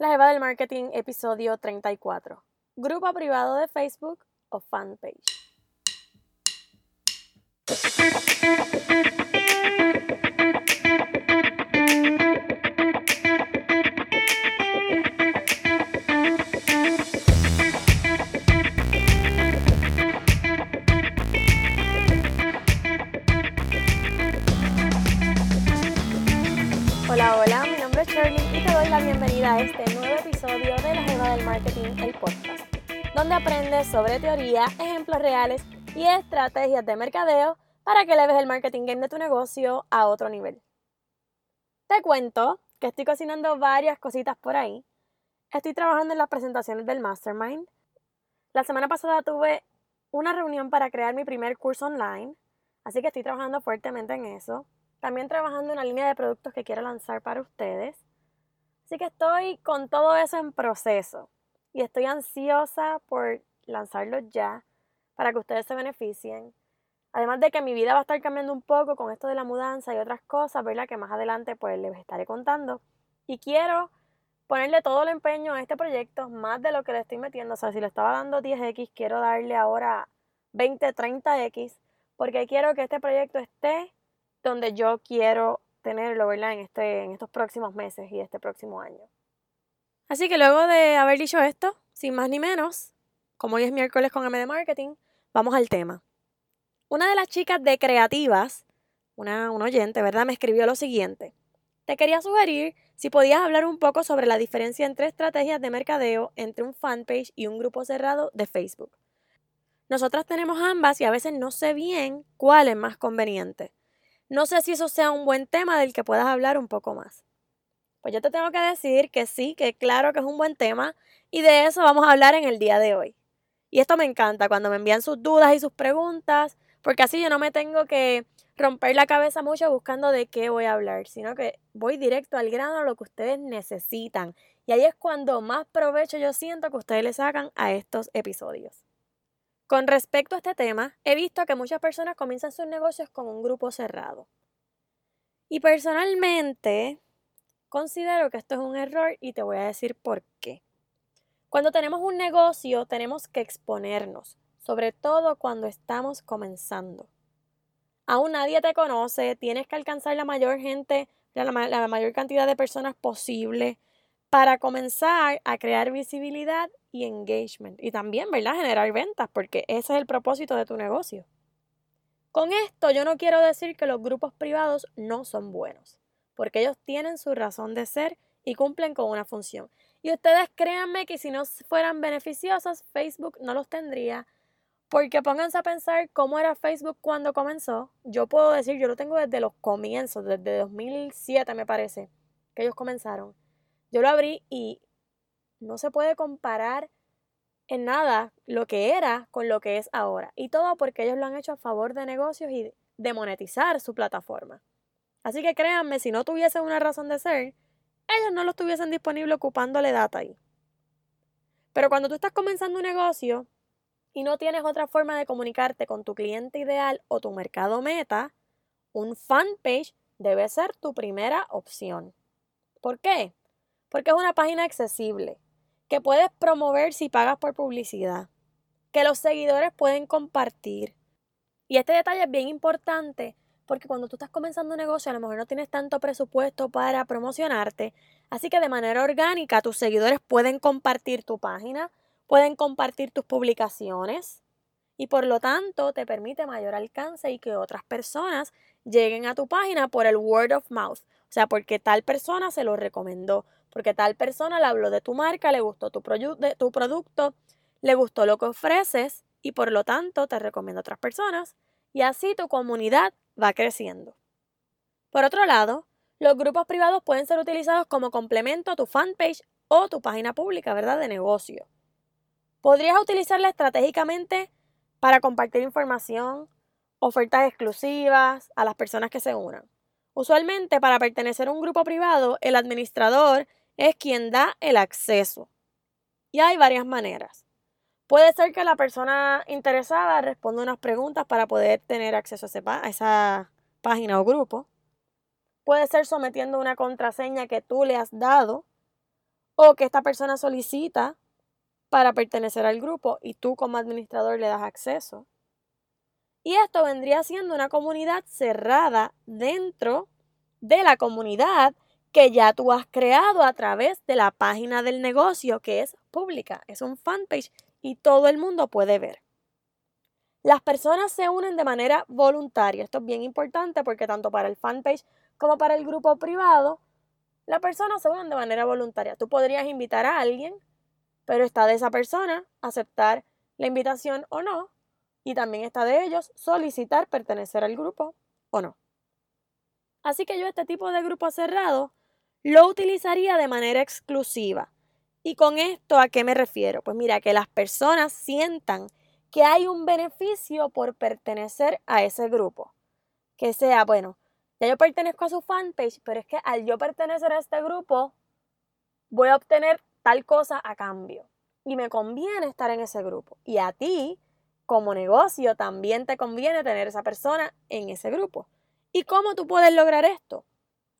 La Jeva del Marketing, episodio 34. Grupo privado de Facebook o fanpage. Y te doy la bienvenida a este nuevo episodio de La Jeva del Marketing, el podcast, donde aprendes sobre teoría, ejemplos reales y estrategias de mercadeo para que leves el marketing game de tu negocio a otro nivel. Te cuento que estoy cocinando varias cositas por ahí. Estoy trabajando en las presentaciones del Mastermind. La semana pasada tuve una reunión para crear mi primer curso online, así que estoy trabajando fuertemente en eso. También trabajando una línea de productos que quiero lanzar para ustedes. Así que estoy con todo eso en proceso y estoy ansiosa por lanzarlos ya para que ustedes se beneficien. Además de que mi vida va a estar cambiando un poco con esto de la mudanza y otras cosas, ¿verdad? Que más adelante pues les estaré contando. Y quiero ponerle todo el empeño a este proyecto, más de lo que le estoy metiendo. O sea, si le estaba dando 10X, quiero darle ahora 20, 30X, porque quiero que este proyecto esté donde yo quiero tenerlo, ¿verdad? En, este, en estos próximos meses y este próximo año. Así que luego de haber dicho esto, sin más ni menos, como hoy es miércoles con MD Marketing, vamos al tema. Una de las chicas de Creativas, una, un oyente, ¿verdad? Me escribió lo siguiente. Te quería sugerir si podías hablar un poco sobre la diferencia entre estrategias de mercadeo entre un fanpage y un grupo cerrado de Facebook. Nosotras tenemos ambas y a veces no sé bien cuál es más conveniente. No sé si eso sea un buen tema del que puedas hablar un poco más. Pues yo te tengo que decir que sí, que claro que es un buen tema y de eso vamos a hablar en el día de hoy. Y esto me encanta cuando me envían sus dudas y sus preguntas, porque así yo no me tengo que romper la cabeza mucho buscando de qué voy a hablar, sino que voy directo al grano a lo que ustedes necesitan. Y ahí es cuando más provecho yo siento que ustedes le sacan a estos episodios. Con respecto a este tema, he visto que muchas personas comienzan sus negocios con un grupo cerrado. Y personalmente considero que esto es un error y te voy a decir por qué. Cuando tenemos un negocio tenemos que exponernos, sobre todo cuando estamos comenzando. Aún nadie te conoce, tienes que alcanzar la mayor gente, la, la mayor cantidad de personas posible para comenzar a crear visibilidad y engagement. Y también, ¿verdad? Generar ventas, porque ese es el propósito de tu negocio. Con esto yo no quiero decir que los grupos privados no son buenos, porque ellos tienen su razón de ser y cumplen con una función. Y ustedes créanme que si no fueran beneficiosos, Facebook no los tendría. Porque pónganse a pensar cómo era Facebook cuando comenzó. Yo puedo decir, yo lo tengo desde los comienzos, desde 2007 me parece, que ellos comenzaron. Yo lo abrí y no se puede comparar en nada lo que era con lo que es ahora. Y todo porque ellos lo han hecho a favor de negocios y de monetizar su plataforma. Así que créanme, si no tuviesen una razón de ser, ellos no lo estuviesen disponible ocupándole data ahí. Pero cuando tú estás comenzando un negocio y no tienes otra forma de comunicarte con tu cliente ideal o tu mercado meta, un fanpage debe ser tu primera opción. ¿Por qué? Porque es una página accesible, que puedes promover si pagas por publicidad, que los seguidores pueden compartir. Y este detalle es bien importante porque cuando tú estás comenzando un negocio a lo mejor no tienes tanto presupuesto para promocionarte, así que de manera orgánica tus seguidores pueden compartir tu página, pueden compartir tus publicaciones y por lo tanto te permite mayor alcance y que otras personas lleguen a tu página por el word of mouth, o sea, porque tal persona se lo recomendó porque tal persona le habló de tu marca, le gustó tu, tu producto, le gustó lo que ofreces y por lo tanto te recomienda a otras personas y así tu comunidad va creciendo. Por otro lado, los grupos privados pueden ser utilizados como complemento a tu fanpage o tu página pública, ¿verdad? De negocio. Podrías utilizarla estratégicamente para compartir información, ofertas exclusivas a las personas que se unan. Usualmente, para pertenecer a un grupo privado, el administrador es quien da el acceso. Y hay varias maneras. Puede ser que la persona interesada responda unas preguntas para poder tener acceso a, esa página o grupo. Puede ser sometiendo una contraseña que tú le has dado. o que esta persona solicita para pertenecer al grupo y tú como administrador le das acceso. Y esto vendría siendo una comunidad cerrada dentro de la comunidad que ya tú has creado a través de la página del negocio que es pública, es un fanpage y todo el mundo puede ver. Las personas se unen de manera voluntaria. Esto es bien importante porque tanto para el fanpage como para el grupo privado, las personas se unen de manera voluntaria. Tú podrías invitar a alguien, pero está de esa persona aceptar la invitación o no. Y también está de ellos solicitar pertenecer al grupo o no. Así que yo este tipo de grupo cerrado lo utilizaría de manera exclusiva. ¿Y con esto a qué me refiero? Pues mira, que las personas sientan que hay un beneficio por pertenecer a ese grupo. Que sea, bueno, ya yo pertenezco a su fanpage, pero es que al yo pertenecer a este grupo, voy a obtener tal cosa a cambio. Y me conviene estar en ese grupo. Y a ti, como negocio, también te conviene tener esa persona en ese grupo. ¿Y cómo tú puedes lograr esto?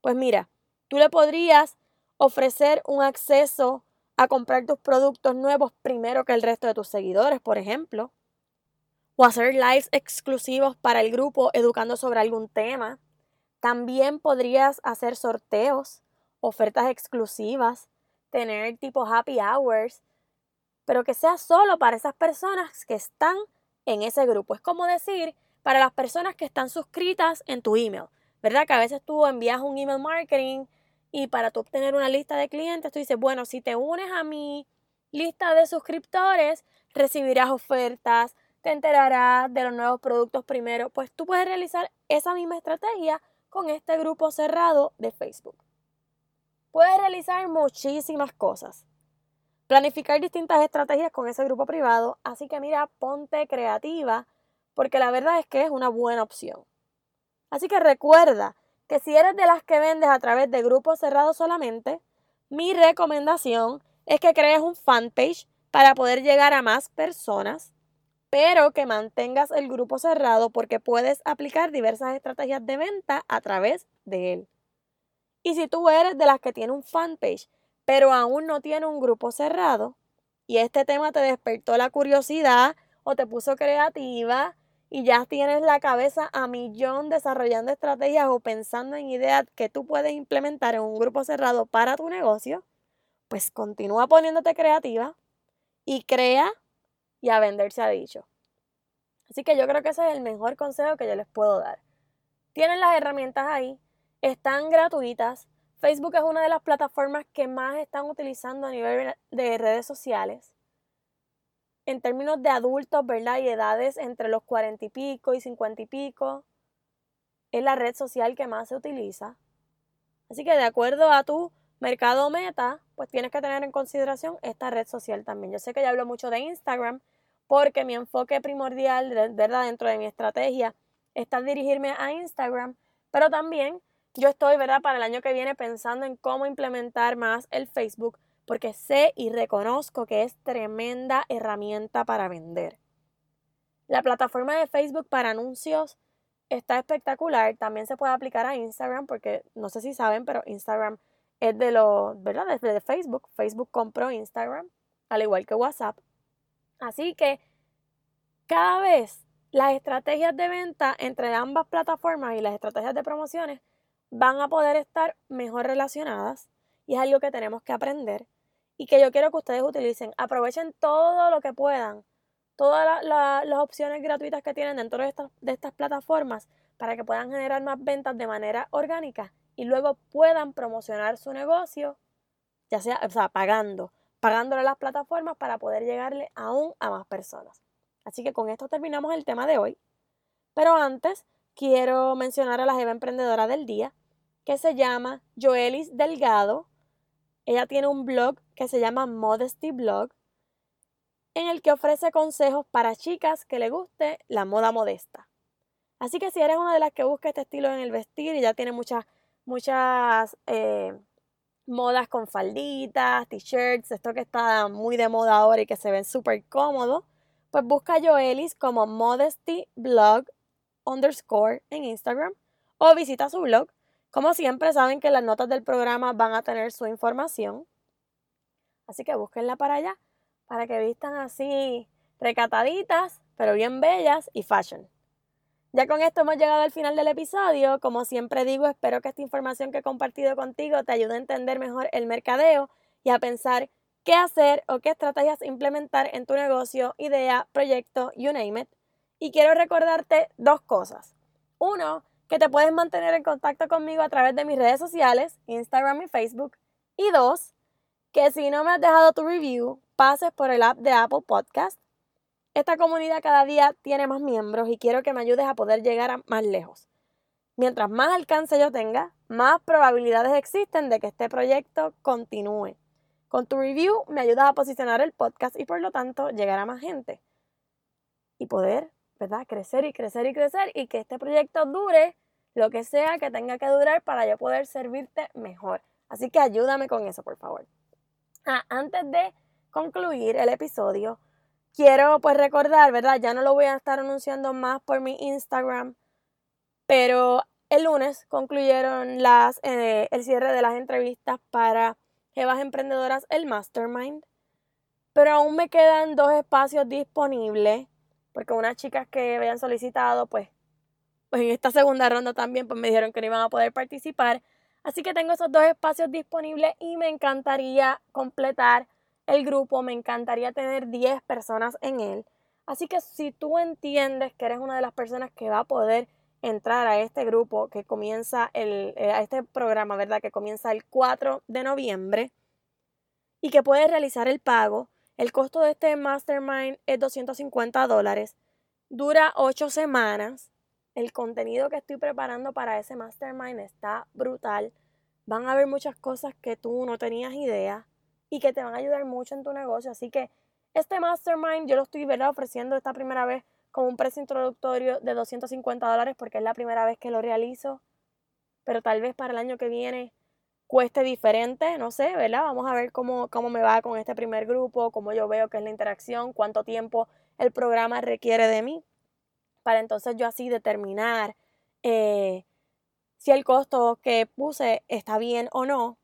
Pues mira, Tú le podrías ofrecer un acceso a comprar tus productos nuevos primero que el resto de tus seguidores, por ejemplo. O hacer lives exclusivos para el grupo educando sobre algún tema. También podrías hacer sorteos, ofertas exclusivas, tener tipo happy hours, pero que sea solo para esas personas que están en ese grupo. Es como decir, para las personas que están suscritas en tu email, ¿verdad? Que a veces tú envías un email marketing y para tú obtener una lista de clientes, tú dices, bueno, si te unes a mi lista de suscriptores, recibirás ofertas, te enterarás de los nuevos productos primero. Pues tú puedes realizar esa misma estrategia con este grupo cerrado de Facebook. Puedes realizar muchísimas cosas. Planificar distintas estrategias con ese grupo privado. Así que mira, ponte creativa porque la verdad es que es una buena opción. Así que recuerda que si eres de las que vendes a través de grupos cerrados solamente, mi recomendación es que crees un fanpage para poder llegar a más personas, pero que mantengas el grupo cerrado porque puedes aplicar diversas estrategias de venta a través de él. Y si tú eres de las que tiene un fanpage, pero aún no tiene un grupo cerrado, y este tema te despertó la curiosidad o te puso creativa, y ya tienes la cabeza a millón desarrollando estrategias o pensando en ideas que tú puedes implementar en un grupo cerrado para tu negocio, pues continúa poniéndote creativa y crea y a vender se ha dicho. Así que yo creo que ese es el mejor consejo que yo les puedo dar. Tienen las herramientas ahí, están gratuitas. Facebook es una de las plataformas que más están utilizando a nivel de redes sociales en términos de adultos, ¿verdad? Y edades entre los cuarenta y pico y cincuenta y pico. Es la red social que más se utiliza. Así que de acuerdo a tu mercado meta, pues tienes que tener en consideración esta red social también. Yo sé que ya hablo mucho de Instagram porque mi enfoque primordial, ¿verdad? Dentro de mi estrategia está dirigirme a Instagram, pero también yo estoy, ¿verdad? Para el año que viene pensando en cómo implementar más el Facebook porque sé y reconozco que es tremenda herramienta para vender. La plataforma de Facebook para anuncios está espectacular. También se puede aplicar a Instagram porque no sé si saben, pero Instagram es de los, ¿verdad? Desde de Facebook. Facebook compró Instagram, al igual que WhatsApp. Así que cada vez las estrategias de venta entre ambas plataformas y las estrategias de promociones van a poder estar mejor relacionadas y es algo que tenemos que aprender y que yo quiero que ustedes utilicen. Aprovechen todo lo que puedan, todas las opciones gratuitas que tienen dentro de estas, de estas plataformas para que puedan generar más ventas de manera orgánica y luego puedan promocionar su negocio, ya sea, o sea, pagando, pagándole a las plataformas para poder llegarle aún a más personas. Así que con esto terminamos el tema de hoy. Pero antes quiero mencionar a la jefa emprendedora del día, que se llama Joelis Delgado. Ella tiene un blog que se llama Modesty Blog, en el que ofrece consejos para chicas que le guste la moda modesta. Así que si eres una de las que busca este estilo en el vestir y ya tiene muchas, muchas eh, modas con falditas, t-shirts, esto que está muy de moda ahora y que se ven súper cómodos, pues busca a Joelis como Modesty Blog underscore en Instagram o visita su blog. Como siempre saben que las notas del programa van a tener su información. Así que búsquenla para allá, para que vistan así recataditas, pero bien bellas y fashion. Ya con esto hemos llegado al final del episodio. Como siempre digo, espero que esta información que he compartido contigo te ayude a entender mejor el mercadeo y a pensar qué hacer o qué estrategias implementar en tu negocio, idea, proyecto, you name it. Y quiero recordarte dos cosas. Uno, que te puedes mantener en contacto conmigo a través de mis redes sociales, Instagram y Facebook. Y dos, que si no me has dejado tu review, pases por el app de Apple Podcast. Esta comunidad cada día tiene más miembros y quiero que me ayudes a poder llegar a más lejos. Mientras más alcance yo tenga, más probabilidades existen de que este proyecto continúe. Con tu review me ayudas a posicionar el podcast y por lo tanto llegar a más gente. Y poder ¿verdad? Crecer y crecer y crecer y que este proyecto dure lo que sea que tenga que durar para yo poder servirte mejor. Así que ayúdame con eso, por favor. Ah, antes de concluir el episodio, quiero pues recordar, ¿verdad? Ya no lo voy a estar anunciando más por mi Instagram, pero el lunes concluyeron las, eh, el cierre de las entrevistas para Jevas Emprendedoras, el Mastermind. Pero aún me quedan dos espacios disponibles porque unas chicas que habían solicitado, pues, pues en esta segunda ronda también, pues me dijeron que no iban a poder participar. Así que tengo esos dos espacios disponibles y me encantaría completar el grupo, me encantaría tener 10 personas en él. Así que si tú entiendes que eres una de las personas que va a poder entrar a este grupo que comienza el, eh, a este programa, ¿verdad? Que comienza el 4 de noviembre y que puedes realizar el pago, el costo de este mastermind es 250 dólares. Dura 8 semanas. El contenido que estoy preparando para ese mastermind está brutal. Van a haber muchas cosas que tú no tenías idea y que te van a ayudar mucho en tu negocio. Así que este mastermind yo lo estoy ofreciendo esta primera vez con un precio introductorio de 250 dólares porque es la primera vez que lo realizo. Pero tal vez para el año que viene cueste diferente, no sé, ¿verdad? Vamos a ver cómo, cómo me va con este primer grupo, cómo yo veo que es la interacción, cuánto tiempo el programa requiere de mí, para entonces yo así determinar eh, si el costo que puse está bien o no.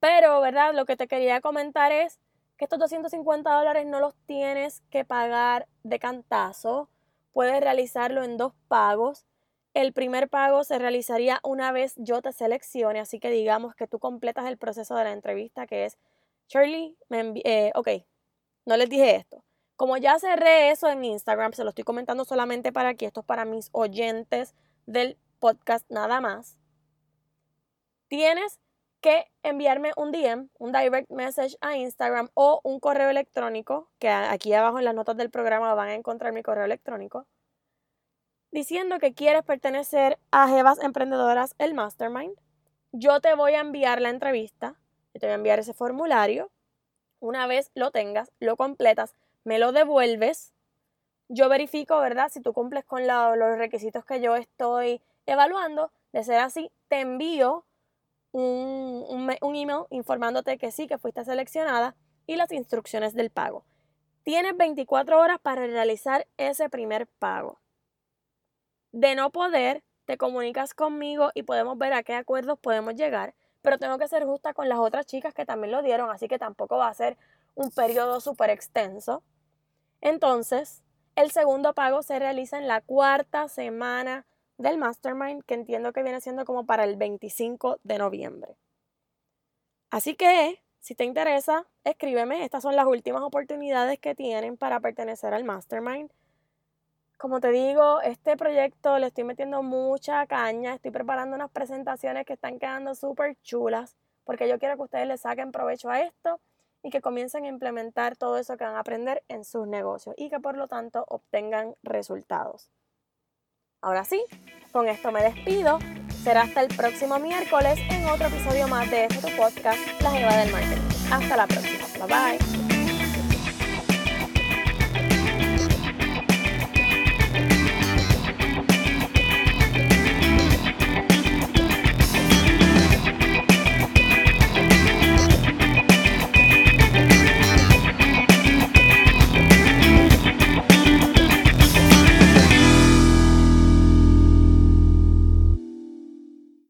Pero, ¿verdad? Lo que te quería comentar es que estos 250 dólares no los tienes que pagar de cantazo, puedes realizarlo en dos pagos el primer pago se realizaría una vez yo te seleccione, así que digamos que tú completas el proceso de la entrevista, que es, Shirley, me eh, ok, no les dije esto. Como ya cerré eso en Instagram, se lo estoy comentando solamente para aquí, esto es para mis oyentes del podcast nada más. Tienes que enviarme un DM, un direct message a Instagram o un correo electrónico, que aquí abajo en las notas del programa van a encontrar mi correo electrónico diciendo que quieres pertenecer a Jevas Emprendedoras, el Mastermind. Yo te voy a enviar la entrevista, yo te voy a enviar ese formulario. Una vez lo tengas, lo completas, me lo devuelves. Yo verifico, ¿verdad? Si tú cumples con los requisitos que yo estoy evaluando. De ser así, te envío un, un email informándote que sí, que fuiste seleccionada y las instrucciones del pago. Tienes 24 horas para realizar ese primer pago. De no poder, te comunicas conmigo y podemos ver a qué acuerdos podemos llegar, pero tengo que ser justa con las otras chicas que también lo dieron, así que tampoco va a ser un periodo súper extenso. Entonces, el segundo pago se realiza en la cuarta semana del mastermind, que entiendo que viene siendo como para el 25 de noviembre. Así que, si te interesa, escríbeme. Estas son las últimas oportunidades que tienen para pertenecer al mastermind. Como te digo, este proyecto le estoy metiendo mucha caña, estoy preparando unas presentaciones que están quedando súper chulas, porque yo quiero que ustedes le saquen provecho a esto y que comiencen a implementar todo eso que van a aprender en sus negocios y que por lo tanto obtengan resultados. Ahora sí, con esto me despido. Será hasta el próximo miércoles en otro episodio más de este podcast, La Jeva del Marketing. Hasta la próxima. Bye bye.